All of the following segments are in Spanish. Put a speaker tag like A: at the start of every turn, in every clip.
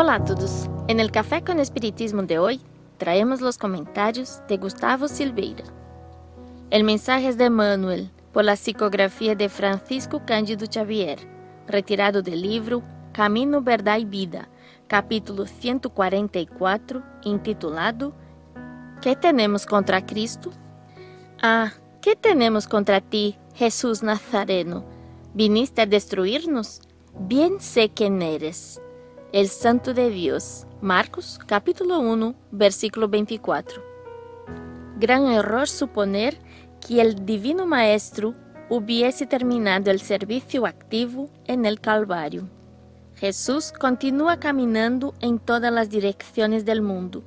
A: Hola a todos. En el Café con Espiritismo de hoy traemos los comentarios de Gustavo Silveira. El mensaje es de Manuel por la psicografía de Francisco Cândido Xavier, retirado del libro Camino, Verdad y Vida, capítulo 144, intitulado ¿Qué tenemos contra Cristo? Ah, ¿qué tenemos contra ti, Jesús Nazareno? ¿Viniste a destruirnos? Bien sé quién eres el Santo de Dios. Marcos capítulo 1, versículo 24. Gran error suponer que el Divino Maestro hubiese terminado el servicio activo en el Calvario. Jesús continúa caminando en todas las direcciones del mundo.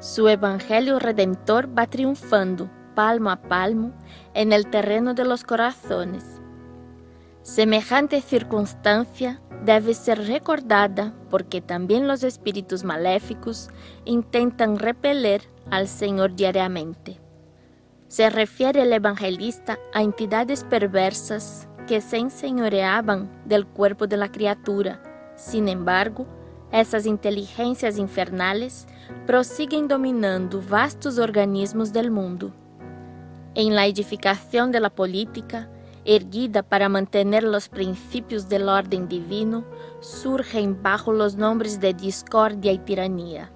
A: Su Evangelio Redentor va triunfando, palmo a palmo, en el terreno de los corazones. Semejante circunstancia debe ser recordada porque también los espíritus maléficos intentan repeler al Señor diariamente. Se refiere el evangelista a entidades perversas que se enseñoreaban del cuerpo de la criatura. Sin embargo, esas inteligencias infernales prosiguen dominando vastos organismos del mundo. En la edificación de la política, erguida para mantener los principios del orden divino, surgen bajo los nombres de discordia y tiranía.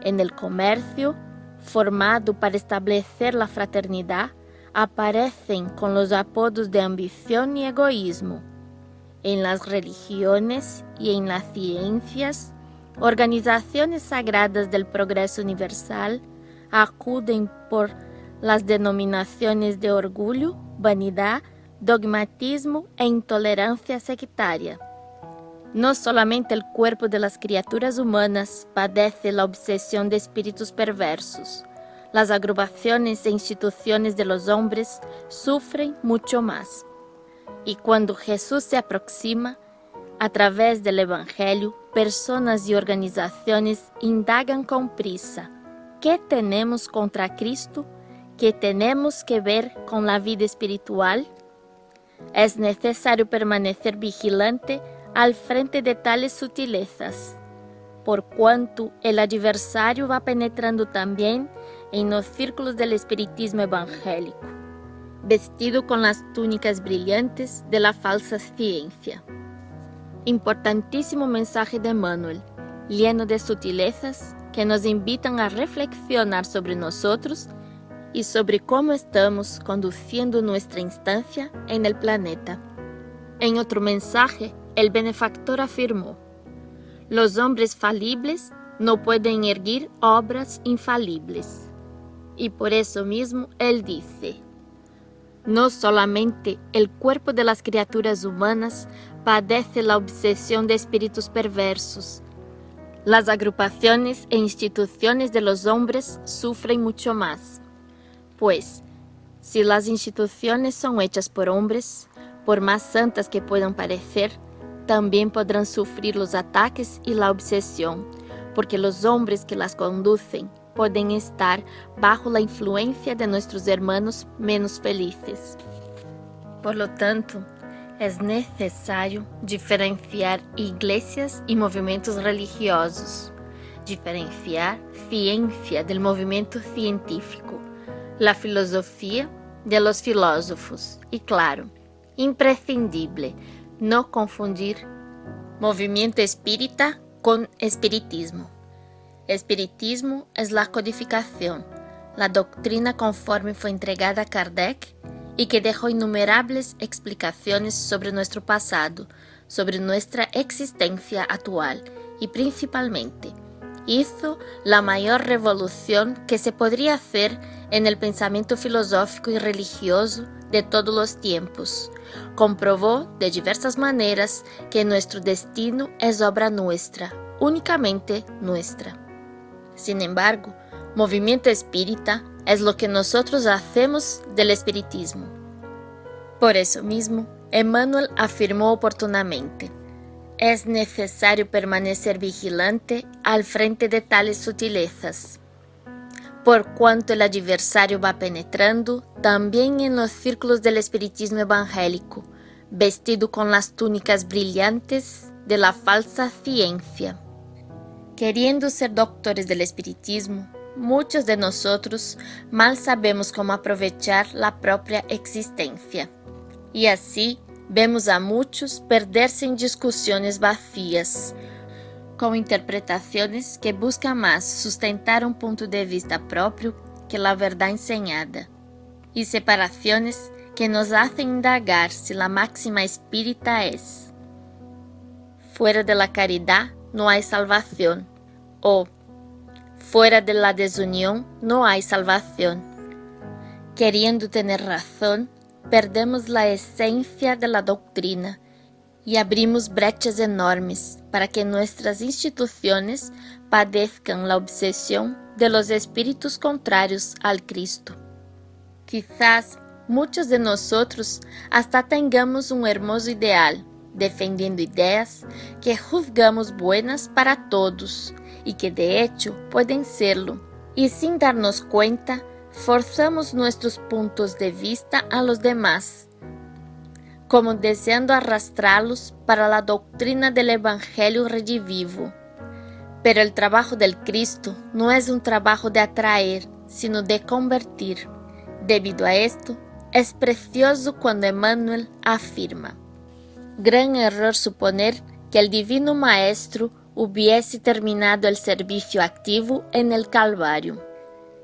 A: En el comercio, formado para establecer la fraternidad, aparecen con los apodos de ambición y egoísmo. En las religiones y en las ciencias, organizaciones sagradas del progreso universal acuden por las denominaciones de orgullo, vanidad, dogmatismo e intolerancia sectaria. No solamente el cuerpo de las criaturas humanas padece la obsesión de espíritus perversos, las agrupaciones e instituciones de los hombres sufren mucho más. Y cuando Jesús se aproxima, a través del Evangelio, personas y organizaciones indagan con prisa, ¿qué tenemos contra Cristo? ¿Qué tenemos que ver con la vida espiritual? Es necesario permanecer vigilante al frente de tales sutilezas, por cuanto el adversario va penetrando también en los círculos del espiritismo evangélico, vestido con las túnicas brillantes de la falsa ciencia. Importantísimo mensaje de Manuel, lleno de sutilezas que nos invitan a reflexionar sobre nosotros y sobre cómo estamos conduciendo nuestra instancia en el planeta. En otro mensaje, el benefactor afirmó, los hombres falibles no pueden erguir obras infalibles. Y por eso mismo él dice, no solamente el cuerpo de las criaturas humanas padece la obsesión de espíritus perversos, las agrupaciones e instituciones de los hombres sufren mucho más. Pues, si las instituciones son hechas por hombres, por más santas que puedan parecer, también podrán sufrir los ataques y la obsesión, porque los hombres que las conducen pueden estar bajo la influencia de nuestros hermanos menos felices. Por lo tanto, es necesario diferenciar iglesias y movimientos religiosos, diferenciar ciencia del movimiento científico la filosofía de los filósofos y claro, imprescindible no confundir movimiento espírita con espiritismo. Espiritismo es la codificación, la doctrina conforme fue entregada a Kardec y que dejó innumerables explicaciones sobre nuestro pasado, sobre nuestra existencia actual y principalmente hizo la mayor revolución que se podría hacer en el pensamiento filosófico y religioso de todos los tiempos. Comprobó de diversas maneras que nuestro destino es obra nuestra, únicamente nuestra. Sin embargo, movimiento espírita es lo que nosotros hacemos del espiritismo. Por eso mismo, Emmanuel afirmó oportunamente, es necesario permanecer vigilante al frente de tales sutilezas por cuanto el adversario va penetrando también en los círculos del espiritismo evangélico, vestido con las túnicas brillantes de la falsa ciencia. Queriendo ser doctores del espiritismo, muchos de nosotros mal sabemos cómo aprovechar la propia existencia. Y así vemos a muchos perderse en discusiones vacías, con interpretaciones que buscan más sustentar un punto de vista propio que la verdad enseñada, y separaciones que nos hacen indagar si la máxima espírita es. Fuera de la caridad no hay salvación, o fuera de la desunión no hay salvación. Queriendo tener razón, perdemos la esencia de la doctrina y abrimos brechas enormes para que nuestras instituciones padezcan la obsesión de los espíritus contrarios al Cristo. Quizás muchos de nosotros hasta tengamos un hermoso ideal, defendiendo ideas que juzgamos buenas para todos y que de hecho pueden serlo, y sin darnos cuenta, forzamos nuestros puntos de vista a los demás, como deseando arrastrarlos para la doctrina del Evangelio redivivo. Pero el trabajo del Cristo no es un trabajo de atraer, sino de convertir. Debido a esto, es precioso cuando Emmanuel afirma, gran error suponer que el Divino Maestro hubiese terminado el servicio activo en el Calvario.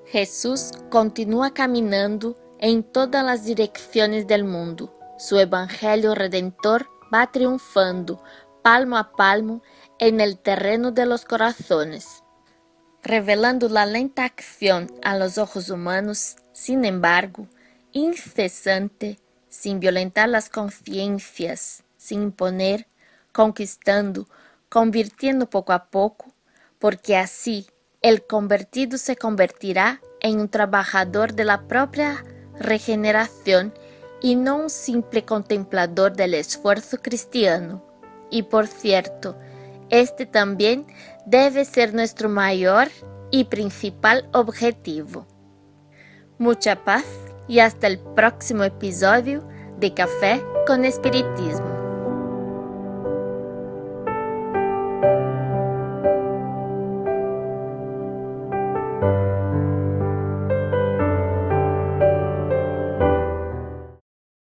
A: Jesús continúa caminando en todas las direcciones del mundo. Su Evangelio Redentor va triunfando palmo a palmo en el terreno de los corazones, revelando la lenta acción a los ojos humanos, sin embargo, incesante, sin violentar las conciencias, sin imponer, conquistando, convirtiendo poco a poco, porque así el convertido se convertirá en un trabajador de la propia regeneración y no un simple contemplador del esfuerzo cristiano. Y por cierto, este también debe ser nuestro mayor y principal objetivo. Mucha paz y hasta el próximo episodio de Café con Espiritismo.